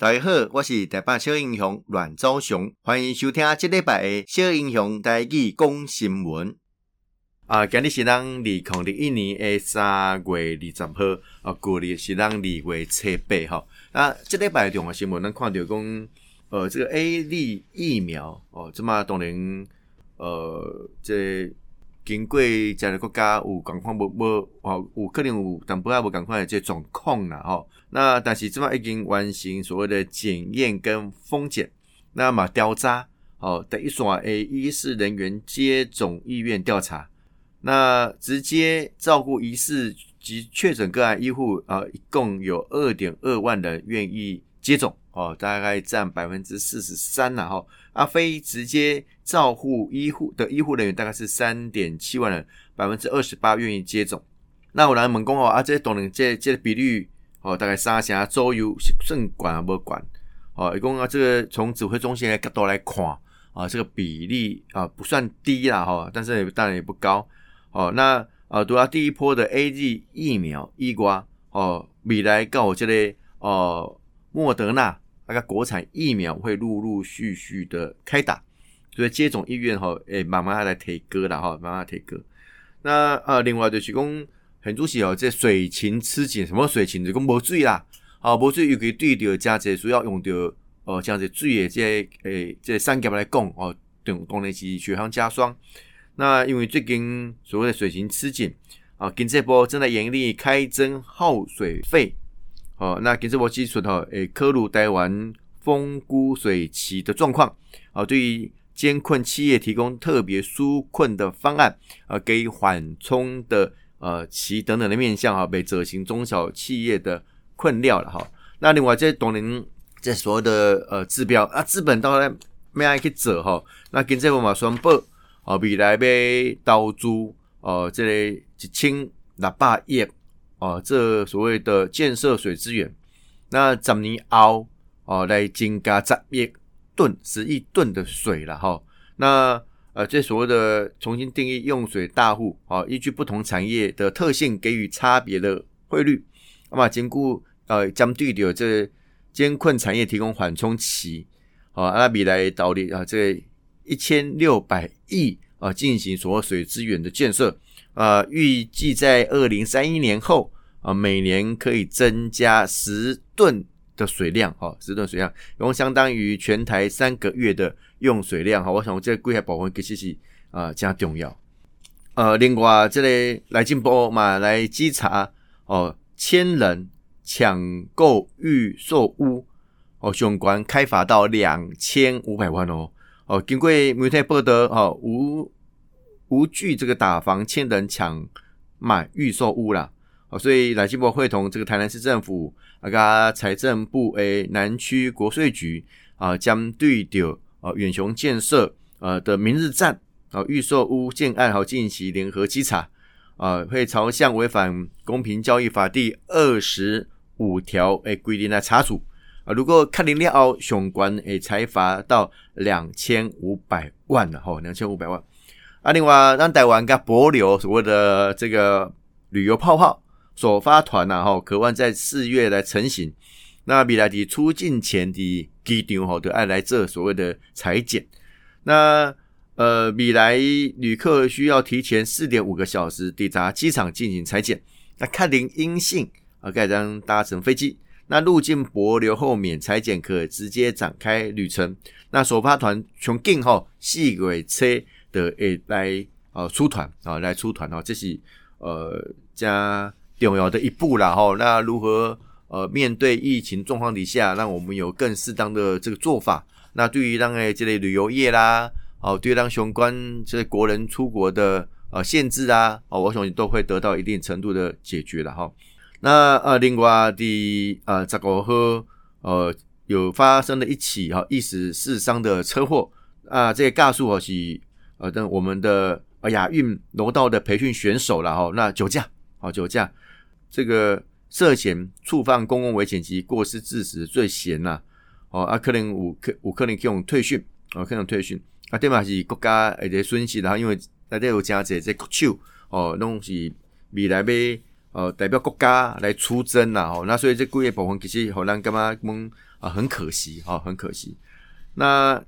大家好，我是台北小英雄阮昭雄，欢迎收听这礼拜的小英雄台语讲新闻。啊，今日是咱二零二一年的三月二十号，啊，旧历是咱二月七八号。啊这礼拜重要新闻，咱看到讲，呃，这个 A 类疫苗哦，这么当然，呃，这、经过这个国家有共款无无哦，有可能有淡薄仔无共款的这状况啦，吼。那但是这么已经完成所谓的检验跟封检，那么调查哦，第一线的疑似人员接种意愿调查，那直接照顾疑似及确诊个案医护啊，一共有二点二万人愿意接种哦，大概占百分之四十三了哈。啊，非直接照护医护的医护人员大概是三点七万人，百分之二十八愿意接种。那我来问讲哦，啊，这当然这这个比率。哦，大概三成左右是算管啊，不管。哦，一共啊，这个从指挥中心的角度来看啊，这个比例啊不算低啦，哈，但是也当然也不高。哦，那啊，读到第一波的 A G 疫苗，伊瓜哦，未来告这类哦，莫德纳那个国产疫苗会陆陆续续的开打，所以接种意愿哈，诶，慢慢来提高了哈，慢慢提高。那啊，另外就是讲。很主席哦，这水情吃紧，什么水情？就讲无水啦，啊，无水尤其对着加这需要用到哦，这样子水的这诶，这三甲来讲哦，等当然是雪上加霜。那因为最近所谓的水情吃紧啊，经济部正在严厉开征耗水费哦。那经济部基础哈，诶，科鲁台湾丰枯水期的状况啊，对于艰困企业提供特别纾困的方案啊，给予缓冲的。呃，其等等的面向哈，被执行中小企业的困料了哈。那另外这当然这所有的呃指标啊，资本到底咩样去走哈？那经济部嘛宣布哦，未来要投资哦，这里一千六百亿哦，这所谓的建设水资源，那十年后哦来增加十亿吨、十亿吨的水了哈。那呃，这所谓的重新定义用水大户啊，依据不同产业的特性给予差别的汇率，那么兼顾呃将对的这艰困产业提供缓冲期，啊，那未来导力啊，这一千六百亿啊进行所谓水资源的建设啊，预计在二零三一年后啊，每年可以增加十吨的水量，哈，十吨水量，然后相当于全台三个月的。用水量哈，我想我这个规划部分其实是啊，加重要。呃，另外这里来进步嘛，来稽查哦，千人抢购预售屋哦，相关开发到两千五百万哦。哦，经过媒体报道哦，无无惧这个打房千人抢买预售屋啦。哦，所以来进步会同这个台南市政府啊，个财政部诶，南区国税局啊，将对调。啊，远雄建设呃的明日站啊，预售屋建案好进行联合稽查啊，会朝向违反公平交易法第二十五条诶规定来查处啊。如果确定了后，相关诶裁罚到两千五百万了哈，两千五百万啊。另外，让台湾个帛琉所谓的这个旅游泡泡首发团呐吼，渴望在四月来成型。那未来的出境前的机场吼，都爱来这所谓的裁剪。那呃，未来旅客需要提前四点五个小时抵达机场进行裁剪。那确定阴性啊，盖章搭乘飞机。那入境帛琉后免裁剪，可直接展开旅程。那首发团从今后细轨车的诶来呃出团啊，来出团哦，这是呃加重要的一步了哈。那如何？呃，面对疫情状况底下，让我们有更适当的这个做法。那对于让诶这类旅游业啦，哦，对于让雄关这些国人出国的呃限制啊，哦，我想都会得到一定程度的解决了哈。那呃，另外的呃，这个和呃有发生了一起哈一死四伤的车祸啊，这个告诉我是呃，等我们的呃亚运柔道的培训选手了哈。那酒驾，哦，酒驾这个。涉嫌触犯公共危险及过失致死罪嫌呐，哦，啊，可能有可有可能可用退训，啊，可能退训，啊，对嘛是国家一个损失，然后因为大家有加这这国手，哦，拢是未来要呃代表国家来出征呐，哦，那所以这几个部分其实互咱感觉讲啊，很可惜哈，很可惜。那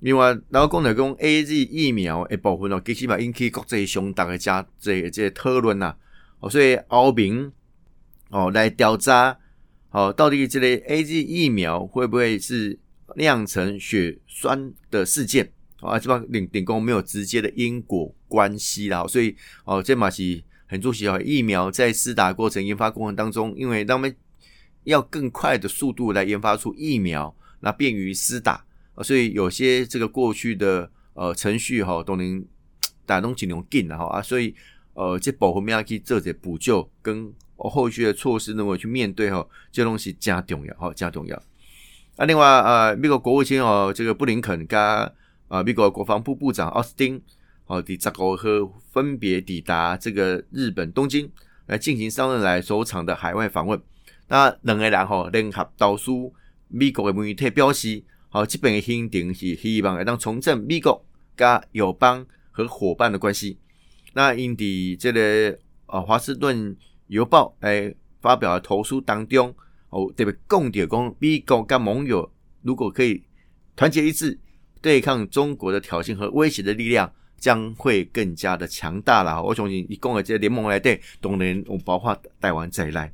另外，然后讲到讲 A Z 疫苗一部分哦，其实嘛引起国际上大家这个、这个讨论呐。哦，所以后面哦来调查，哦到底这个 A Z 疫苗会不会是酿成血栓的事件？啊，这帮领领工没有直接的因果关系啦。所以哦，这嘛是很注意哦，疫苗在施打过程、研发过程当中，因为他们要更快的速度来研发出疫苗，那便于施打。所以有些这个过去的呃程序哈都能打动起那种劲了哈啊，所以呃这保护要去做些补救跟后续的措施，能够去面对哈，这东西加重要哈，加重要。啊，另外呃，美国国务卿哦，这个布林肯跟啊美国国防部部长奥斯汀哦，第十五号分别抵达这个日本东京来进行三任来首场的海外访问。那两个人哈联合导书美国的媒体表示。好，基本的行程是希望来当重振美国加友邦和伙伴的关系。那因地这个呃华盛顿邮报诶发表的投书当中，哦特别讲到讲美国跟盟友如果可以团结一致对抗中国的挑衅和威胁的力量，将会更加的强大了。我相信一共的这个联盟来对，当然我包括台湾在内，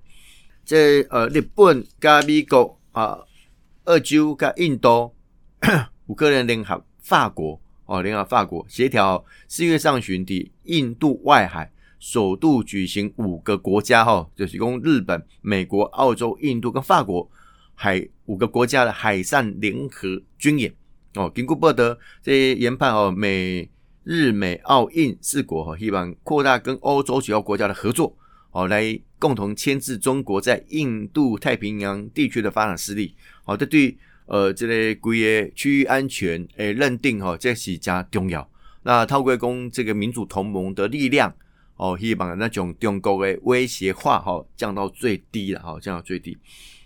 这呃日本加美国啊。澳洲跟印度五个人联合法国哦，联合法国协调四月上旬的印度外海首度举行五个国家哈，就是供日本、美国、澳洲、印度跟法国海五个国家的海上联合军演哦。经过报道，这研判哦，美日美澳印四国哈，希望扩大跟欧洲主要国家的合作哦，来共同牵制中国在印度太平洋地区的发展势力。好，这对呃这个规个区域安全诶认定哈，这是加重要。那透过讲这个民主同盟的力量哦，希望那种中国的威胁化哈降到最低了哈，降到最低。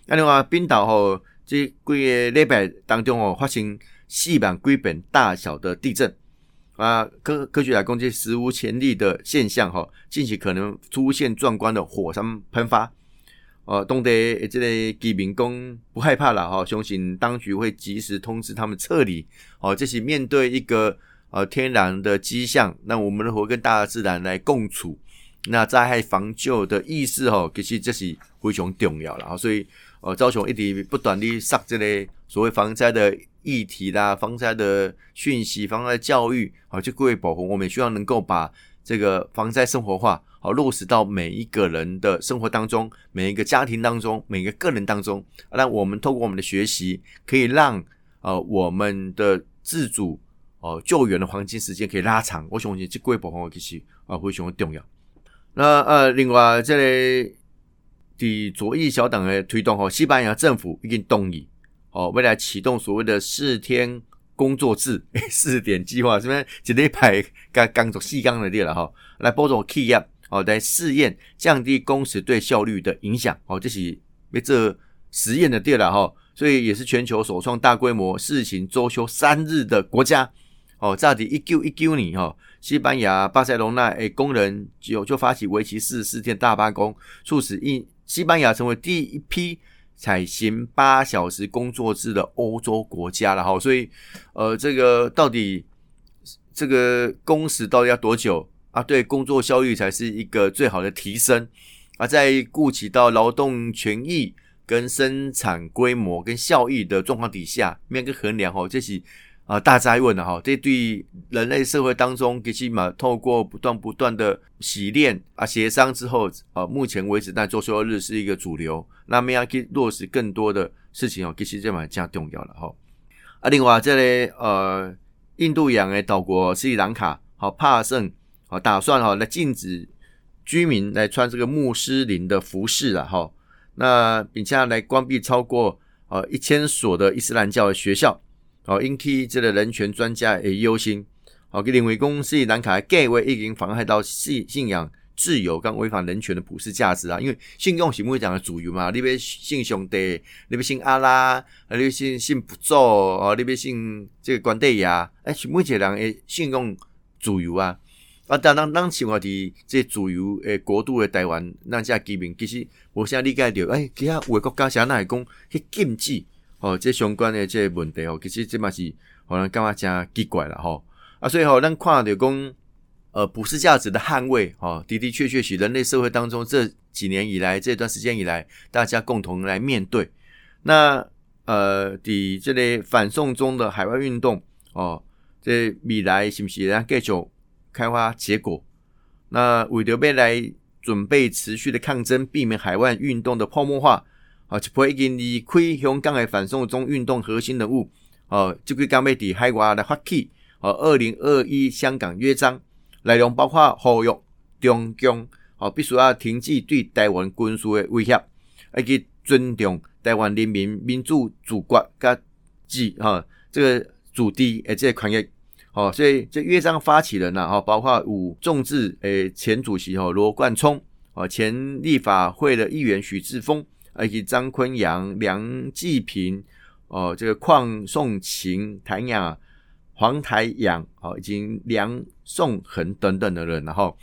那另外冰岛哈，这几个礼拜当中哦，发生四万几本大小的地震啊，科科学来讲，这史无前例的现象哈，近期可能出现壮观的火山喷发。呃，当地这个居民工不害怕了哈，相信当局会及时通知他们撤离。哦，这是面对一个呃天然的迹象，那我们如何跟大自然来共处？那灾害防救的意识哈，其实这是非常重要了。所以呃，高雄一直不断的上这类所谓防灾的议题啦，防灾的讯息、防灾教育，好，就各位保护，我们也希望能够把这个防灾生活化。好，落实到每一个人的生活当中，每一个家庭当中，每一个个人当中。那我们透过我们的学习，可以让呃我们的自主哦、呃、救援的黄金时间可以拉长。我相信这贵宝宝其实啊非常的重要。那呃，另外这里的左翼小党的推动哦，西班牙政府已经动议哦，未来启动所谓的四天工作制 试点计划，这边一礼拜刚刚做细纲的列了哈，来帮助企业。哦，来试验降低工时对效率的影响。哦，这是被这实验的列了哈，所以也是全球首创大规模试行周休三日的国家。哦，在一九一九年哈，西班牙巴塞隆纳诶工人就就发起为期四十四天大罢工，促使印西班牙成为第一批采行八小时工作制的欧洲国家了哈。所以，呃，这个到底这个工时到底要多久？啊，对，工作效率才是一个最好的提升啊，在顾及到劳动权益跟生产规模跟效益的状况底下，面个衡量哦，这是啊大灾问的哈。这对人类社会当中，其实嘛，透过不断不断的洗练啊协商之后，啊，目前为止，但周休日是一个主流，那么要去落实更多的事情哦，其实这蛮加重要了哈。啊，另外这里呃，印度洋的岛国斯里兰卡，好帕圣。好，打算哈来禁止居民来穿这个穆斯林的服饰了哈。那并且来关闭超过呃一千所的伊斯兰教的学校。哦，引起这个人权专家诶忧心。好，给领围公斯里兰卡盖为已经妨害到信信仰自由跟违反人权的普世价值啊。因为信用是不会讲的自由嘛，你别信上帝，你别信阿拉，啊，你别信信佛祖，哦，你别信这个关帝爷，哎，是每一个人诶信用自由啊。啊，当当当生活伫这自由诶国度诶台湾，咱遮居民其实无啥理解着，诶、欸，其他有诶国家啥那会讲去禁止哦，这相关的这个问题哦，其实这嘛是好像感觉真奇怪了吼啊，所以吼，咱看到讲呃普世价值的捍卫哦，的的确确是人类社会当中这几年以来这段时间以来大家共同来面对。那呃，的这类反送中的海外运动哦，这未来是不是让继续开花结果？那为了未来准备持续的抗争，避免海外运动的泡沫化。啊，一批已经离开香港的反送中运动核心人物，哦，就会刚被抵海外来发起，哦，二零二一香港约章内容包括呼吁中共，哦，必须要停止对台湾军事的威胁，以及尊重台湾人民民主祖国甲自哈这个主地诶这个权益，哦，所以这约章发起人呐，哈，包括有众志诶前主席哦罗冠聪，哦，前立法会的议员许志峰。以及张坤阳、梁继平，哦，这个邝颂晴、谭雅、黄台阳，哦，以及梁颂恒等等的人，然后，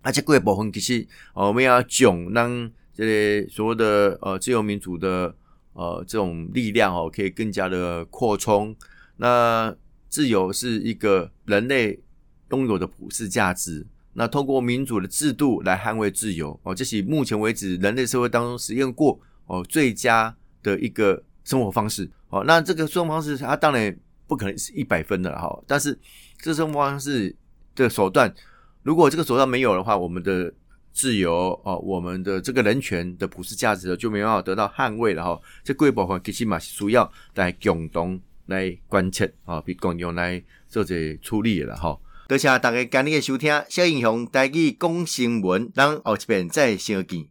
而且各部分其实，哦，我们要囧让这些所谓的呃自由民主的呃这种力量哦，可以更加的扩充。那自由是一个人类拥有的普世价值，那通过民主的制度来捍卫自由，哦，这是目前为止人类社会当中实验过。哦，最佳的一个生活方式哦，那这个生活方式它当然不可能是一百分的哈，但是这生活方式的手段，如果这个手段没有的话，我们的自由哦，我们的这个人权的普世价值就没办法得到捍卫了哈。这贵部分其实嘛是需要来共同来关切啊，比共同来做这处理了哈。多谢大家今日的收听，小英雄带去讲新闻，让后一遍再相见。